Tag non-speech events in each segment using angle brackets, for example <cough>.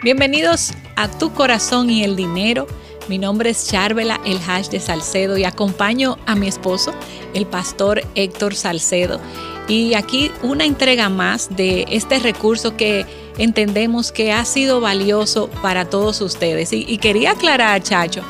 Bienvenidos a Tu Corazón y el Dinero. Mi nombre es Charvela, el hash de Salcedo, y acompaño a mi esposo, el pastor Héctor Salcedo. Y aquí una entrega más de este recurso que entendemos que ha sido valioso para todos ustedes. Y, quería aclarar, Chacho,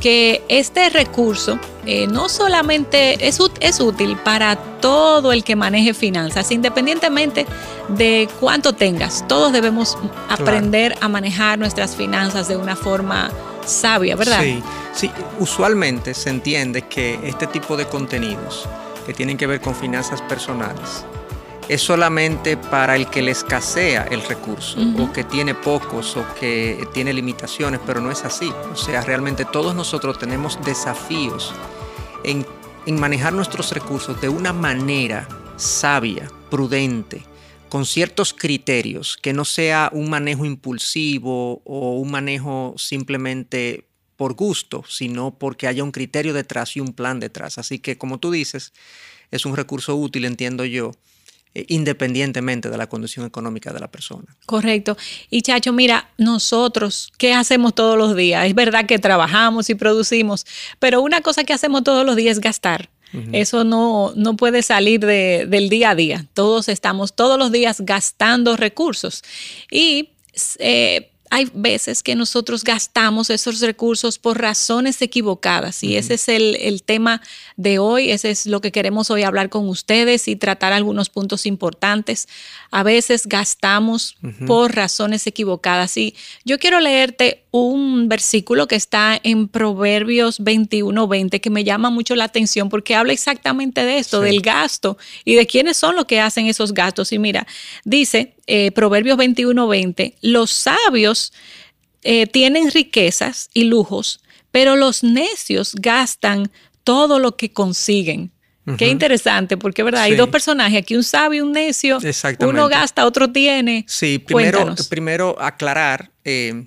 que este recurso eh, no solamente es, es útil para todo el que maneje finanzas, independientemente de cuánto tengas. Todos debemos aprender a manejar nuestras finanzas de una forma sabia, ¿verdad? Sí, sí, usualmente se entiende que este tipo de contenidos que tienen que ver con finanzas personales es solamente para el que le escasea el recurso o que tiene pocos o que tiene limitaciones, pero no es así. O sea, realmente todos nosotros tenemos desafíos en, manejar nuestros recursos de una manera sabia, prudente, con ciertos criterios, que no sea un manejo impulsivo o un manejo simplemente por gusto, sino porque haya un criterio detrás y un plan detrás. Así que, como tú dices, es un recurso útil, entiendo yo, independientemente de la condición económica de la persona. Correcto. Y Chacho, mira, nosotros, ¿qué hacemos todos los días? Es verdad que trabajamos y producimos, pero una cosa que hacemos todos los días es gastar. Eso no, no puede salir del día a día. Todos estamos todos los días gastando recursos. Y eh, hay veces que nosotros gastamos esos recursos por razones equivocadas y ese es el, tema de hoy, ese es lo que queremos hoy hablar con ustedes y tratar algunos puntos importantes. A veces gastamos por razones equivocadas. Y yo quiero leerte un versículo que está en Proverbios 21, 20 que me llama mucho la atención porque habla exactamente de esto, del gasto y de quiénes son los que hacen esos gastos. Y mira, dice eh, Proverbios 21, 20, los sabios eh, tienen riquezas y lujos, pero los necios gastan todo lo que consiguen. Qué interesante, porque verdad, hay dos personajes, aquí un sabio y un necio. Uno gasta, otro tiene. Sí, primero, primero aclarar eh,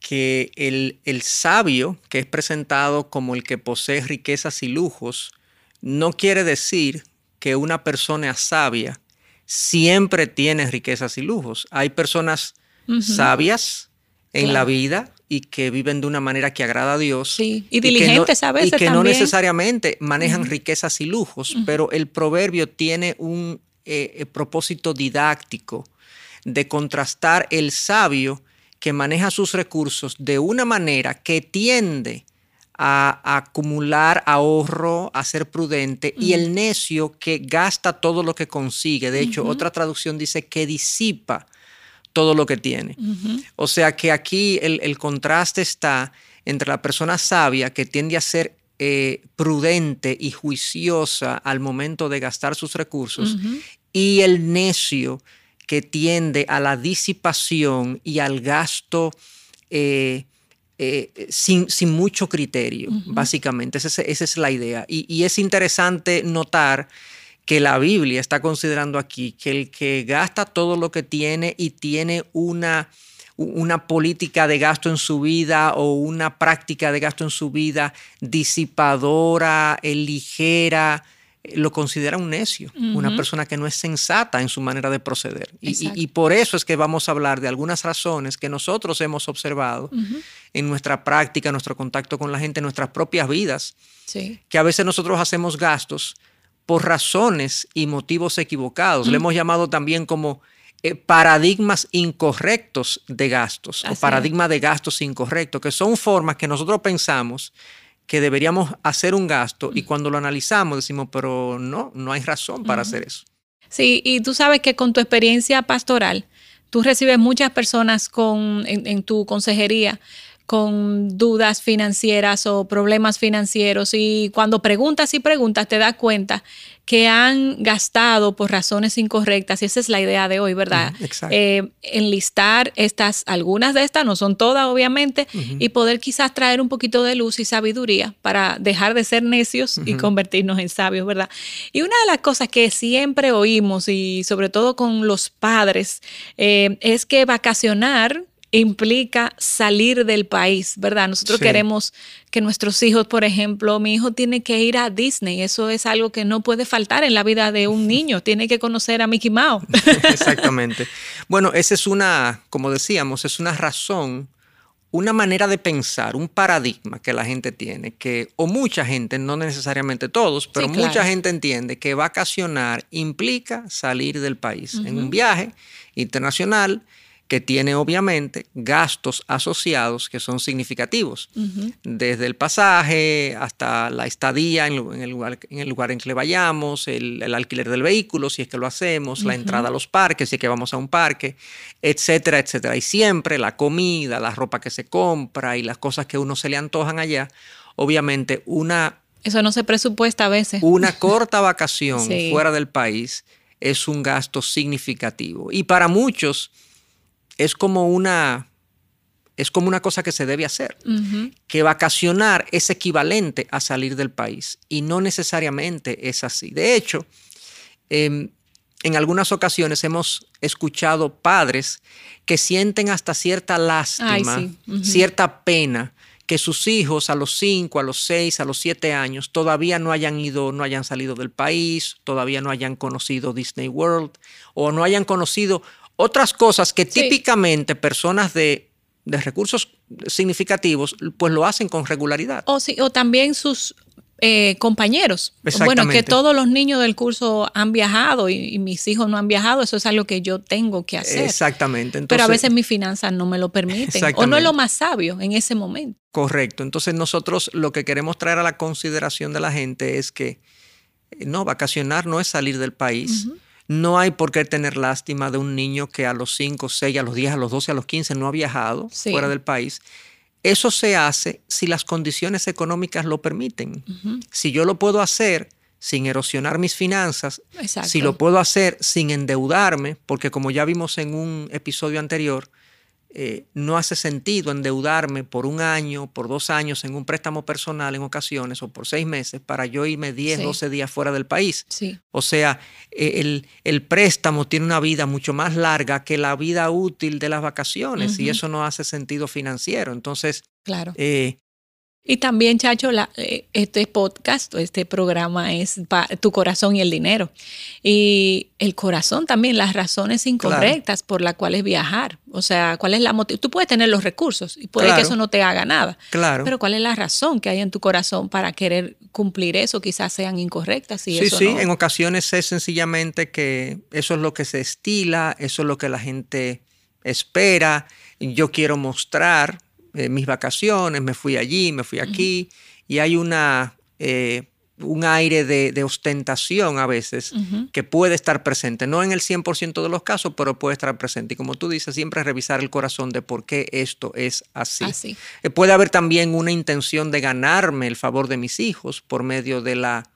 que el, el, sabio, que es presentado como el que posee riquezas y lujos, no quiere decir que una persona sabia siempre tiene riquezas y lujos. Hay personas sabias en la vida y que viven de una manera que agrada a Dios. Sí, y diligentes a veces. Y que no necesariamente manejan riquezas y lujos, pero el proverbio tiene un eh, eh, propósito didáctico de contrastar el sabio que maneja sus recursos de una manera que tiende a, acumular ahorro, a ser prudente, y el necio que gasta todo lo que consigue. De hecho, otra traducción dice que disipa todo lo que tiene. O sea que aquí el, contraste está entre la persona sabia que tiende a ser eh, prudente y juiciosa al momento de gastar sus recursos y el necio que tiende a la disipación y al gasto eh, eh, sin, mucho criterio, básicamente. Esa es, la idea. Y, es interesante notar que la Biblia está considerando aquí que el que gasta todo lo que tiene y tiene una, una política de gasto en su vida o una práctica de gasto en su vida disipadora, ligera, lo considera un necio, una persona que no es sensata en su manera de proceder. Y, por eso es que vamos a hablar de algunas razones que nosotros hemos observado en nuestra práctica, nuestro contacto con la gente, en nuestras propias vidas, que a veces nosotros hacemos gastos por razones y motivos equivocados. Le hemos llamado también como eh, paradigmas incorrectos de gastos o paradigmas de gastos incorrectos, que son formas que nosotros pensamos que deberíamos hacer un gasto y cuando lo analizamos decimos, pero no, no hay razón para hacer eso. Sí, y tú sabes que con tu experiencia pastoral, tú recibes muchas personas con, en tu consejería con dudas financieras o problemas financieros. Y cuando preguntas y preguntas te das cuenta que han gastado por razones incorrectas. Y esa es la idea de hoy, ¿verdad? Eh, enlistar estas, algunas de estas, no son todas obviamente, y poder quizás traer un poquito de luz y sabiduría para dejar de ser necios y convertirnos en sabios, ¿verdad? Y una de las cosas que siempre oímos y sobre todo con los padres eh, es que vacacionar implica salir del país, ¿verdad? Nosotros queremos que nuestros hijos, por ejemplo, mi hijo tiene que ir a Disney, eso es algo que no puede faltar en la vida de un <laughs> niño, tiene que conocer a Mickey Mouse. <laughs> Exactamente. Bueno, esa es una, como decíamos, es una razón una manera de pensar, un paradigma que la gente tiene, que, o mucha gente, no necesariamente todos, pero mucha gente entiende que vacacionar implica salir del país en un viaje internacional que tiene obviamente gastos asociados que son significativos, desde el pasaje hasta la estadía en, el, lugar, en el lugar en que le vayamos, el, alquiler del vehículo, si es que lo hacemos, la entrada a los parques, si es que vamos a un parque, etcétera, etcétera. Y siempre la comida, la ropa que se compra y las cosas que uno se le antojan allá, obviamente una... Eso no se presupuesta a veces. Una <laughs> corta vacación fuera del país es un gasto significativo. Y para muchos es como una, es como una cosa que se debe hacer. Que vacacionar es equivalente a salir del país y no necesariamente es así. De hecho, em, en algunas ocasiones hemos escuchado padres que sienten hasta cierta lástima, cierta pena que sus hijos a los 5, a los 6, a los 7 años todavía no hayan ido, no hayan salido del país, todavía no hayan conocido Disney World o no hayan conocido otras cosas que típicamente personas de, recursos significativos pues lo hacen con regularidad. O, sí, o también sus eh, compañeros. Bueno, que todos los niños del curso han viajado y, mis hijos no han viajado, eso es algo que yo tengo que hacer. Exactamente. Pero a veces mis finanzas no me lo permiten o no es lo más sabio en ese momento. Correcto. Entonces nosotros lo que queremos traer a la consideración de la gente es que eh, no, vacacionar no es salir del país. No hay por qué tener lástima de un niño que a los 5, 6, a los 10, a los 12, a los 15 no ha viajado fuera del país. Eso se hace si las condiciones económicas lo permiten. Si yo lo puedo hacer sin erosionar mis finanzas, si lo puedo hacer sin endeudarme, porque como ya vimos en un episodio anterior, eh, no hace sentido endeudarme por un año, por dos años en un préstamo personal en ocasiones o por seis meses para yo irme 10, 12 días fuera del país. O sea, eh, el, préstamo tiene una vida mucho más larga que la vida útil de las vacaciones y eso no hace sentido financiero. Entonces, claro. Eh, y también, Chacho, eh, este podcast, este programa es tu corazón y el dinero. Y el corazón también, las razones incorrectas por las cuales viajar. O sea, ¿cuál es la motivación? Tú puedes tener los recursos y puede que eso no te haga nada. Claro. Pero ¿cuál es la razón que hay en tu corazón para querer cumplir eso? Quizás sean incorrectas. Y sí, sí, en ocasiones es sencillamente que eso es lo que se estila, eso es lo que la gente espera. Yo quiero mostrar eh, mis vacaciones, me fui allí, me fui aquí, y hay una, eh, un aire de, ostentación a veces que puede estar presente, no en el 100% de los casos, pero puede estar presente. Y como tú dices, siempre revisar el corazón de por qué esto es así. Eh, puede haber también una intención de ganarme el favor de mis hijos por medio de la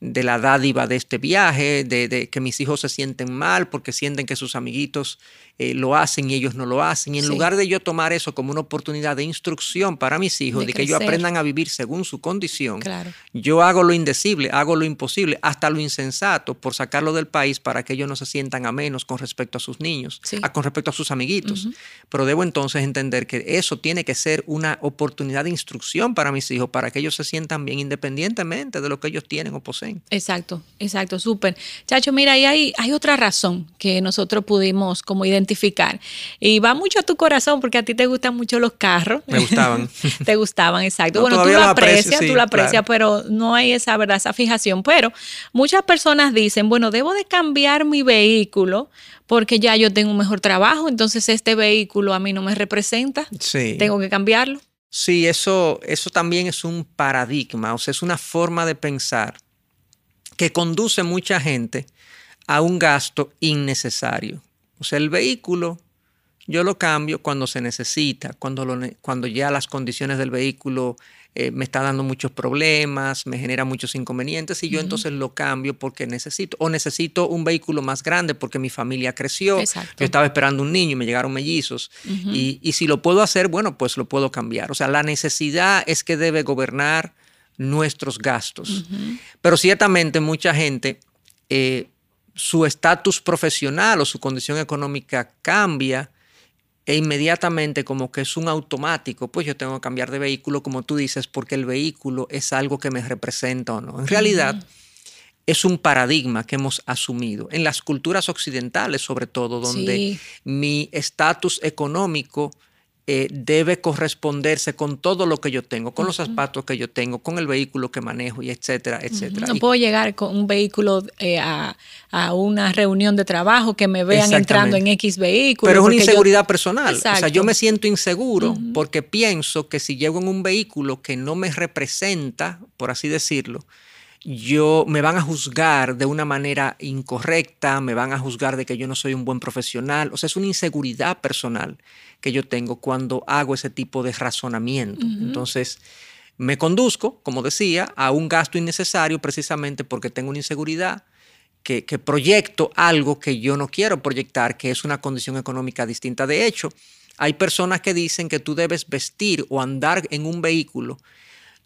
de la dádiva de este viaje, de, que mis hijos se sienten mal porque sienten que sus amiguitos eh, lo hacen y ellos no lo hacen. Y en lugar de yo tomar eso como una oportunidad de instrucción para mis hijos, de, que ellos aprendan a vivir según su condición, yo hago lo indecible, hago lo imposible, hasta lo insensato por sacarlo del país para que ellos no se sientan a menos con respecto a sus niños, a, con respecto a sus amiguitos. Pero debo entonces entender que eso tiene que ser una oportunidad de instrucción para mis hijos, para que ellos se sientan bien independientemente de lo que ellos tienen o poseen. Exacto, exacto, súper. Chacho, mira, ahí hay, hay otra razón que nosotros pudimos como identificar identificar. Y va mucho a tu corazón porque a ti te gustan mucho los carros. Me gustaban. <laughs> te gustaban, exacto. bueno, tú lo aprecias, tú lo aprecias, pero no hay esa verdad, esa fijación. Pero muchas personas dicen, bueno, debo de cambiar mi vehículo porque ya yo tengo un mejor trabajo, entonces este vehículo a mí no me representa. Sí. Tengo que cambiarlo. Sí, eso, eso también es un paradigma, o sea, es una forma de pensar que conduce mucha gente a un gasto innecesario. O sea, el vehículo yo lo cambio cuando se necesita, cuando, cuando ya las condiciones del vehículo eh, me está dando muchos problemas, me genera muchos inconvenientes y yo entonces lo cambio porque necesito. O necesito un vehículo más grande porque mi familia creció. Yo estaba esperando un niño y me llegaron mellizos. y, y, si lo puedo hacer, bueno, pues lo puedo cambiar. O sea, la necesidad es que debe gobernar nuestros gastos. Pero ciertamente mucha gente... Eh, su estatus profesional o su condición económica cambia e inmediatamente como que es un automático, pues yo tengo que cambiar de vehículo, como tú dices, porque el vehículo es algo que me representa o no. En realidad, es un paradigma que hemos asumido en las culturas occidentales, sobre todo, donde mi estatus económico eh, debe corresponderse con todo lo que yo tengo, con los zapatos que yo tengo, con el vehículo que manejo y etcétera, etcétera. No puedo llegar con un vehículo eh, a, una reunión de trabajo que me vean entrando en X vehículo. Pero es una inseguridad personal. O sea, yo me siento inseguro porque pienso que si llego en un vehículo que no me representa, por así decirlo, yo me van a juzgar de una manera incorrecta, me van a juzgar de que yo no soy un buen profesional. O sea, es una inseguridad personal que yo tengo cuando hago ese tipo de razonamiento. Entonces, me conduzco, como decía, a un gasto innecesario precisamente porque tengo una inseguridad. Que, que proyecto algo que yo no quiero proyectar, que es una condición económica distinta. De hecho, hay personas que dicen que tú debes vestir o andar en un vehículo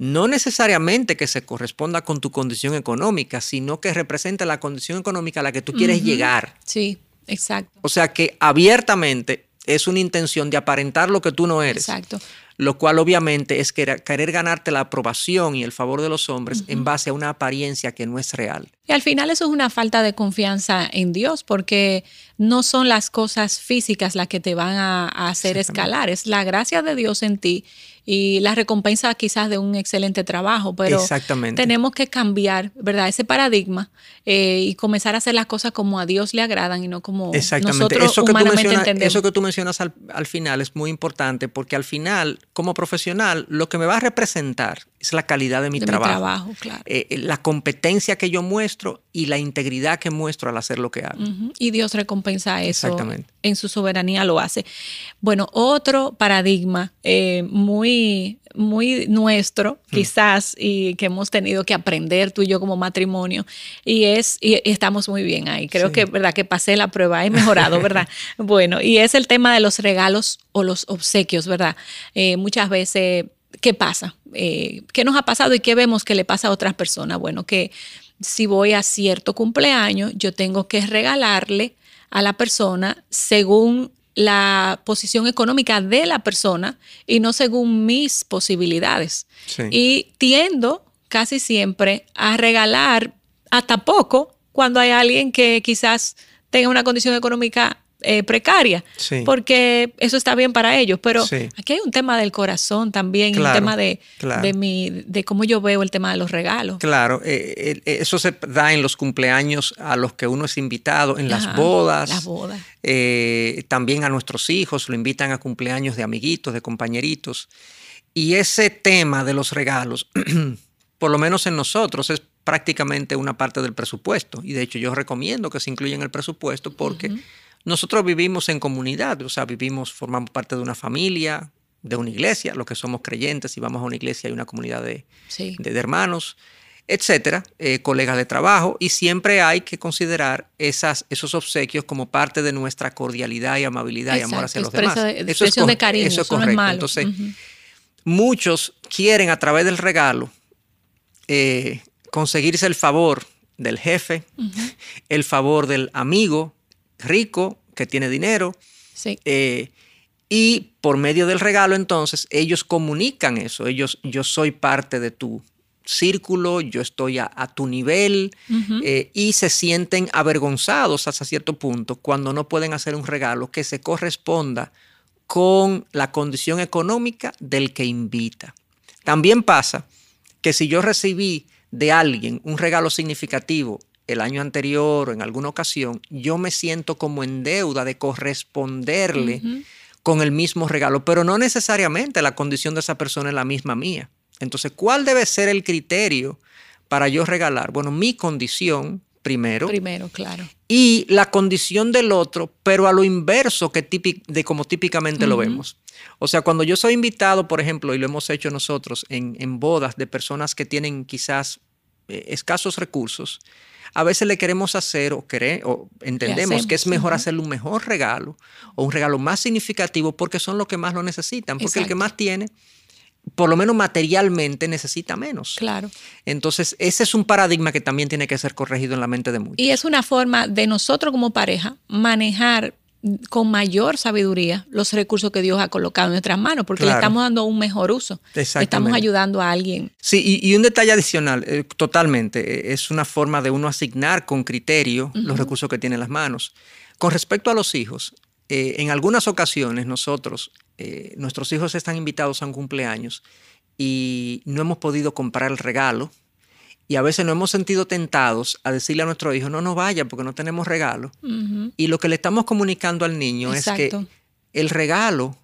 no necesariamente que se corresponda con tu condición económica, sino que represente la condición económica a la que tú quieres llegar. Sí, exacto. O sea que abiertamente es una intención de aparentar lo que tú no eres. Exacto. Lo cual obviamente es querer, ganarte la aprobación y el favor de los hombres en base a una apariencia que no es real. Y al final eso es una falta de confianza en Dios porque no son las cosas físicas las que te van a hacer escalar, es la gracia de Dios en ti y la recompensa quizás de un excelente trabajo, pero tenemos que cambiar, ¿verdad? Ese paradigma eh, y comenzar a hacer las cosas como a Dios le agradan y no como nosotros eso que humanamente tú entendemos. Eso que tú mencionas al, final es muy importante porque al final, como profesional, lo que me va a representar es la calidad de mi trabajo, eh, eh, la competencia que yo muestro y la integridad que muestro al hacer lo que hago. Y Dios recompensa eso. En su soberanía lo hace. Bueno, otro paradigma muy muy, nuestro, mm. quizás, y que hemos tenido que aprender tú y yo como matrimonio, y es, y estamos muy bien ahí. Creo que, ¿verdad? Que pasé la prueba, he mejorado, <laughs> ¿verdad? bueno, y es el tema de los regalos o los obsequios, ¿verdad? Eh, muchas veces, ¿qué pasa? Eh, ¿Qué nos ha pasado y qué vemos que le pasa a otras personas? Bueno, que si voy a cierto cumpleaños, yo tengo que regalarle a la persona según la posición económica de la persona y no según mis posibilidades. Y tiendo casi siempre a regalar hasta poco cuando hay alguien que quizás tenga una condición económica eh, precaria, porque eso está bien para ellos. Pero aquí hay un tema del corazón también, un tema de, de, mi, de cómo yo veo el tema de los regalos. Claro, eh, eh, eso se da en los cumpleaños a los que uno es invitado, en las bodas. Las bodas. también a nuestros hijos lo invitan a cumpleaños de amiguitos, de compañeritos. Y ese tema de los regalos, <clears throat> por lo menos en nosotros, es prácticamente una parte del presupuesto. Y de hecho yo recomiendo que se incluya en el presupuesto porque... Nosotros vivimos en comunidad, o sea, vivimos, formamos parte de una familia, de una iglesia, los que somos creyentes, y vamos a una iglesia hay una comunidad de, de, hermanos, etcétera, eh, colegas de trabajo, y siempre hay que considerar esas, esos obsequios como parte de nuestra cordialidad y amabilidad y amor hacia los demás. eso es, de cariño, eso es correcto. Entonces, muchos quieren a través del regalo eh, conseguirse el favor del jefe, el favor del amigo, rico, que tiene dinero. Eh, y por medio del regalo, entonces, ellos comunican eso. Ellos, yo soy parte de tu círculo, yo estoy a, tu nivel eh, y se sienten avergonzados hasta cierto punto cuando no pueden hacer un regalo que se corresponda con la condición económica del que invita. También pasa que si yo recibí de alguien un regalo significativo el año anterior o en alguna ocasión, yo me siento como en deuda de corresponderle con el mismo regalo, pero no necesariamente la condición de esa persona es la misma mía. Entonces, ¿cuál debe ser el criterio para yo regalar? Bueno, mi condición primero. Primero, claro. Y la condición del otro, pero a lo inverso que de como típicamente lo vemos. O sea, cuando yo soy invitado, por ejemplo, y lo hemos hecho nosotros en, en bodas de personas que tienen quizás eh, escasos recursos, a veces le queremos hacer o, o entendemos que es mejor hacerle un mejor regalo o un regalo más significativo porque son los que más lo necesitan, porque el que más tiene por lo menos materialmente necesita menos. Claro. Entonces, ese es un paradigma que también tiene que ser corregido en la mente de muchos. Y es una forma de nosotros como pareja manejar con mayor sabiduría los recursos que Dios ha colocado en nuestras manos, porque le estamos dando un mejor uso. estamos ayudando a alguien. Sí, y, un detalle adicional, eh, totalmente, eh, es una forma de uno asignar con criterio los recursos que tiene en las manos. Con respecto a los hijos, eh, en algunas ocasiones nosotros, nuestros hijos están invitados a un cumpleaños y no hemos podido comprar el regalo y a veces nos hemos sentido tentados a decirle a nuestro hijo, no, no vaya porque no tenemos regalo. Y lo que le estamos comunicando al niño es que el regalo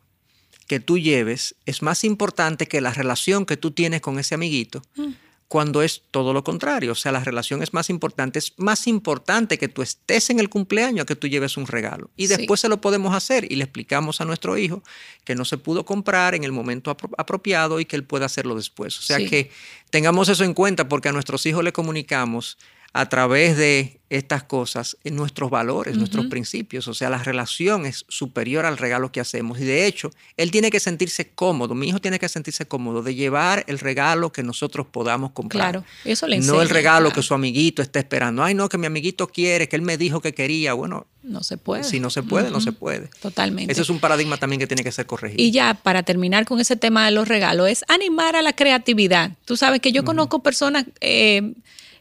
que tú lleves es más importante que la relación que tú tienes con ese amiguito. Mm cuando es todo lo contrario. O sea, la relación es más importante. Es más importante que tú estés en el cumpleaños que tú lleves un regalo. Y después se lo podemos hacer y le explicamos a nuestro hijo que no se pudo comprar en el momento apropiado y que él pueda hacerlo después. O sea que tengamos eso en cuenta porque a nuestros hijos le comunicamos a través de estas cosas nuestros valores, nuestros principios. O sea, la relación es superior al regalo que hacemos. Y de hecho, él tiene que sentirse cómodo, mi hijo tiene que sentirse cómodo de llevar el regalo que nosotros podamos comprar. Claro, eso le No el regalo que su amiguito está esperando. Ay, no, que mi amiguito quiere, que él me dijo que quería. Bueno, no se puede. Si no se puede, no se puede. Totalmente. Ese es un paradigma también que tiene que ser corregido. Y ya, para terminar con ese tema de los regalos, es animar a la creatividad. Tú sabes que yo conozco personas... Eh,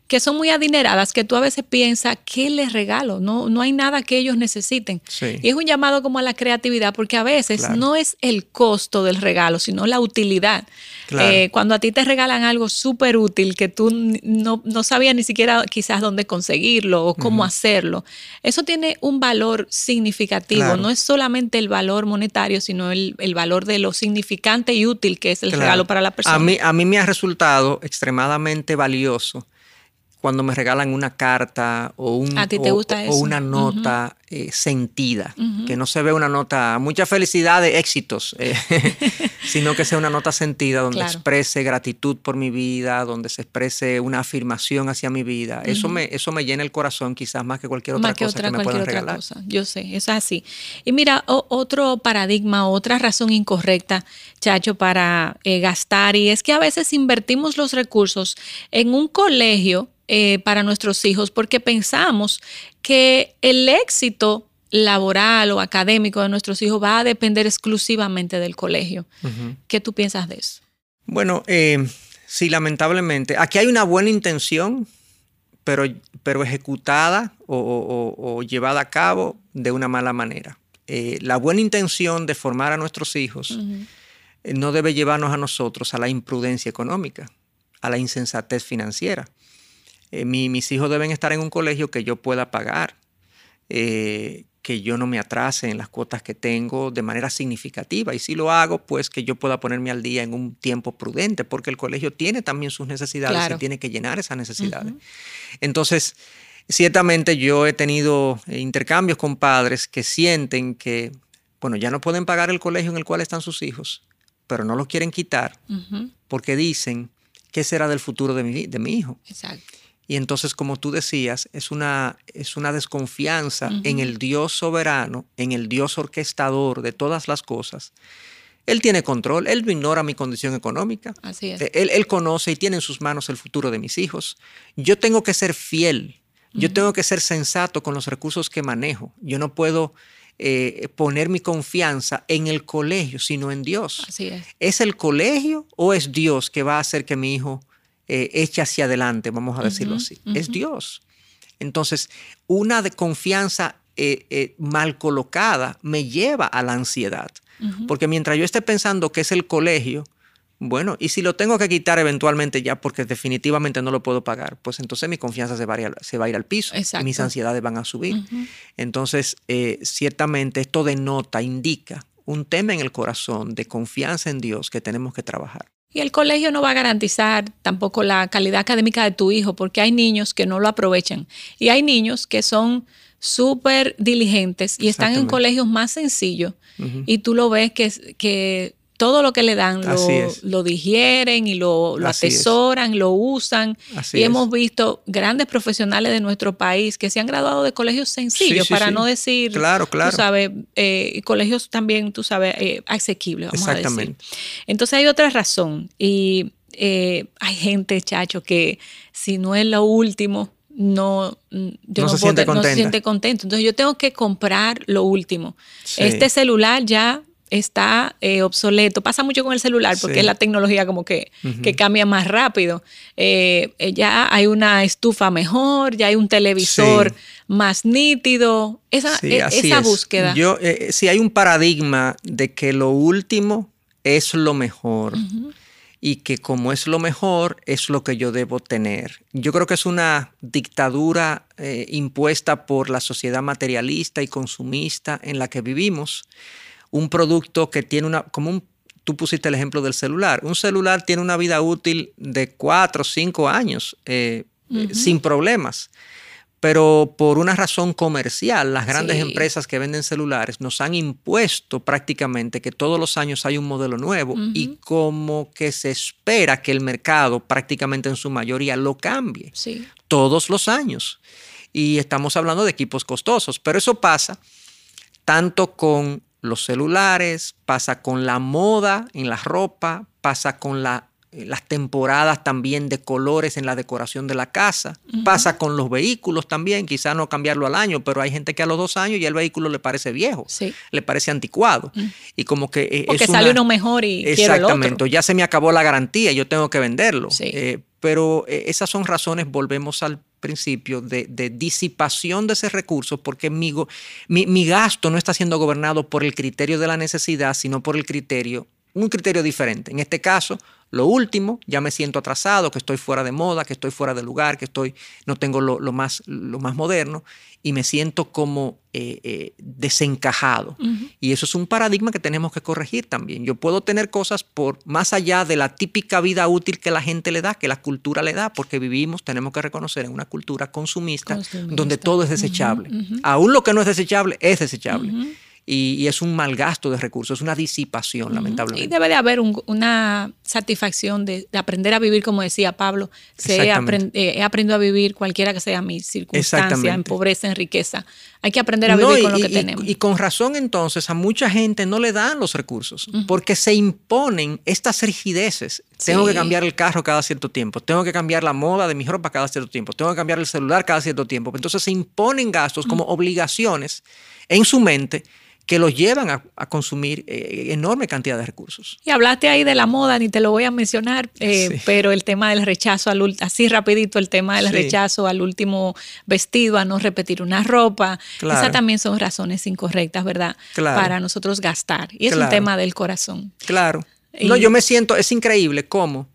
que son muy adineradas, que tú a veces piensas, ¿qué les regalo? No, no hay nada que ellos necesiten. Y es un llamado como a la creatividad, porque a veces no es el costo del regalo, sino la utilidad. Eh, cuando a ti te regalan algo súper útil que tú no, no, sabías ni siquiera quizás dónde conseguirlo o cómo hacerlo, eso tiene un valor significativo. No es solamente el valor monetario, sino el, valor de lo significante y útil que es el regalo para la persona. A mí, a mí me ha resultado extremadamente valioso cuando me regalan una carta o, un, o, una nota eh, sentida, que no se ve una nota, mucha felicidad de éxitos, eh, <laughs> sino que sea una nota sentida donde exprese gratitud por mi vida, donde se exprese una afirmación hacia mi vida. eso, me, eso me llena el corazón quizás más que cualquier otra cosa que me puedan regalar. Cosa. Yo sé, es así. Y mira, otro paradigma, otra razón incorrecta, Chacho, para eh, gastar, y es que a veces invertimos los recursos en un colegio eh, para nuestros hijos porque pensamos que el éxito laboral o académico de nuestros hijos va a depender exclusivamente del colegio. ¿Qué tú piensas de eso? Bueno, eh, sí, lamentablemente. Aquí hay una buena intención, pero, pero ejecutada o, llevada a cabo de una mala manera. Eh, la buena intención de formar a nuestros hijos no debe llevarnos a nosotros a la imprudencia económica, a la insensatez financiera. Eh, mis hijos deben estar en un colegio que yo pueda pagar, eh, que yo no me atrase en las cuotas que tengo de manera significativa. Y si lo hago, pues que yo pueda ponerme al día en un tiempo prudente, porque el colegio tiene también sus necesidades y tiene que llenar esas necesidades. Entonces, ciertamente yo he tenido eh, intercambios con padres que sienten que, bueno, ya no pueden pagar el colegio en el cual están sus hijos, pero no lo quieren quitar porque dicen, ¿qué será del futuro de mi, de mi hijo? Exacto. Y entonces, como tú decías, es una, es una desconfianza en el Dios soberano, en el Dios orquestador de todas las cosas. Él tiene control, él no ignora mi condición económica. Así es. Él, él conoce y tiene en sus manos el futuro de mis hijos. Yo tengo que ser fiel, yo tengo que ser sensato con los recursos que manejo. Yo no puedo eh, poner mi confianza en el colegio, sino en Dios. Así es. ¿Es el colegio o es Dios que va a hacer que mi hijo eh, eche hacia adelante, vamos a decirlo así. Es Dios. Entonces, una de confianza eh, eh, mal colocada me lleva a la ansiedad. Porque mientras yo esté pensando que es el colegio, bueno, y si lo tengo que quitar eventualmente ya porque definitivamente no lo puedo pagar, pues entonces mi confianza se va a ir, se va a ir al piso y mis ansiedades van a subir. Entonces, ciertamente esto denota, indica un tema en el corazón de confianza en Dios que tenemos que trabajar. Y el colegio no va a garantizar tampoco la calidad académica de tu hijo, porque hay niños que no lo aprovechan. Y hay niños que son súper diligentes y están en colegios más sencillos. Y tú lo ves que, que todo lo que le dan lo, digieren y lo, atesoran, lo usan. y hemos visto grandes profesionales de nuestro país que se han graduado de colegios sencillos, para no decir, claro, claro. tú sabes, eh, colegios también, tú sabes, eh, asequibles, vamos Exactamente. a decir. Entonces hay otra razón y eh, hay gente, chacho, que si no es lo último, no, yo no, se, siente contento. Entonces yo tengo que comprar lo último. Este celular ya está eh, obsoleto. Pasa mucho con el celular porque es la tecnología como que, cambia más rápido. Eh, eh, ya hay una estufa mejor, ya hay un televisor más nítido. Esa, e, esa búsqueda. Yo, si hay un paradigma de que lo último es lo mejor. Y que como es lo mejor, es lo que yo debo tener. Yo creo que es una dictadura impuesta por la sociedad materialista y consumista en la que vivimos un producto que tiene una, como un, tú pusiste el ejemplo del celular, un celular tiene una vida útil de cuatro o cinco años eh, eh, sin problemas. Pero por una razón comercial, las grandes empresas que venden celulares nos han impuesto prácticamente que todos los años hay un modelo nuevo y como que se espera que el mercado prácticamente en su mayoría lo cambie todos los años. Y estamos hablando de equipos costosos, pero eso pasa tanto con los celulares, pasa con la moda en la ropa, pasa con la, eh, las temporadas también de colores en la decoración de la casa, pasa con los vehículos también, quizá no cambiarlo al año, pero hay gente que a los dos años ya el vehículo le parece viejo, le parece anticuado. Y como que... Eh, Porque sale uno mejor y... Exactamente, ya se me acabó la garantía, yo tengo que venderlo. Eh, pero esas son razones, volvemos al principio de, disipación de ese recurso, porque mi, mi, gasto no está siendo gobernado por el criterio de la necesidad, sino por el criterio, un criterio diferente. En este caso, lo último, ya me siento atrasado, que estoy fuera de moda, que estoy fuera de lugar, que estoy, no tengo lo, más, lo más moderno y me siento como eh, eh, desencajado. Y eso es un paradigma que tenemos que corregir también. Yo puedo tener cosas por más allá de la típica vida útil que la gente le da, que la cultura le da, porque vivimos, tenemos que reconocer, en una cultura consumista, donde todo es desechable. Aún lo que no es desechable es desechable y, es un mal gasto de recursos, es una disipación, lamentablemente. Y debe de haber una satisfacción de, aprender a vivir, como decía Pablo, se he, eh, aprendido a vivir cualquiera que sea mi circunstancia, en pobreza, en riqueza. Hay que aprender a vivir con lo que tenemos. Y, con razón entonces a mucha gente no le dan los recursos, porque se imponen estas rigideces. Tengo que cambiar el carro cada cierto tiempo, tengo que cambiar la moda de mi ropa cada cierto tiempo, tengo que cambiar el celular cada cierto tiempo. Entonces se imponen gastos como obligaciones en su mente que los llevan a, consumir eh, enorme cantidad de recursos. Y hablaste ahí de la moda, ni te lo voy a mencionar, eh, pero el tema del rechazo, al, así rapidito, el tema del rechazo al último vestido, a no repetir una ropa, esas también son razones incorrectas, ¿verdad? Para nosotros gastar. Y es un tema del corazón. Claro. No, yo me siento, es increíble cómo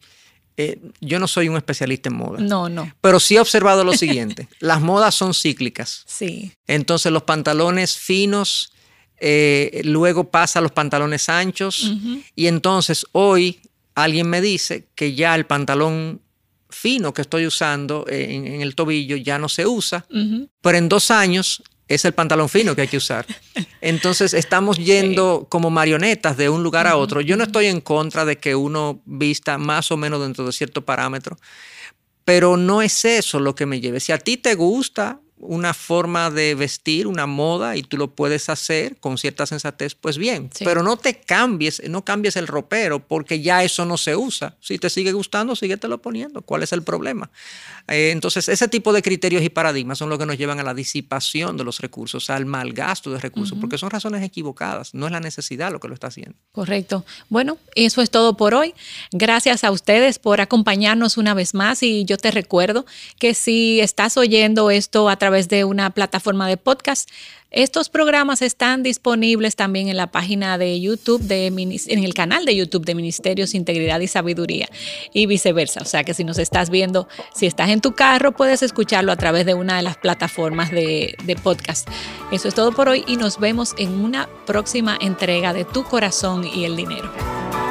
eh, yo no soy un especialista en moda. No, no. Pero sí he observado lo siguiente. <laughs> las modas son cíclicas. Sí. Entonces los pantalones finos eh, luego pasa a los pantalones anchos y entonces hoy alguien me dice que ya el pantalón fino que estoy usando en, el tobillo ya no se usa, pero en dos años es el pantalón fino que hay que usar. <laughs> Entonces estamos yendo como marionetas de un lugar a otro. Yo no estoy en contra de que uno vista más o menos dentro de cierto parámetro, pero no es eso lo que me lleve. Si a ti te gusta, una forma de vestir, una moda, y tú lo puedes hacer con cierta sensatez, pues bien, pero no te cambies, no cambies el ropero porque ya eso no se usa. Si te sigue gustando, síguetelo poniendo. ¿Cuál es el problema? Eh, entonces, ese tipo de criterios y paradigmas son los que nos llevan a la disipación de los recursos, al mal gasto de recursos, porque son razones equivocadas, no es la necesidad lo que lo está haciendo. Correcto. Bueno, eso es todo por hoy. Gracias a ustedes por acompañarnos una vez más y yo te recuerdo que si estás oyendo esto a través de una plataforma de podcast. Estos programas están disponibles también en la página de YouTube, de, en el canal de YouTube de Ministerios Integridad y Sabiduría y viceversa. O sea que si nos estás viendo, si estás en tu carro, puedes escucharlo a través de una de las plataformas de, de podcast. Eso es todo por hoy y nos vemos en una próxima entrega de Tu Corazón y el Dinero.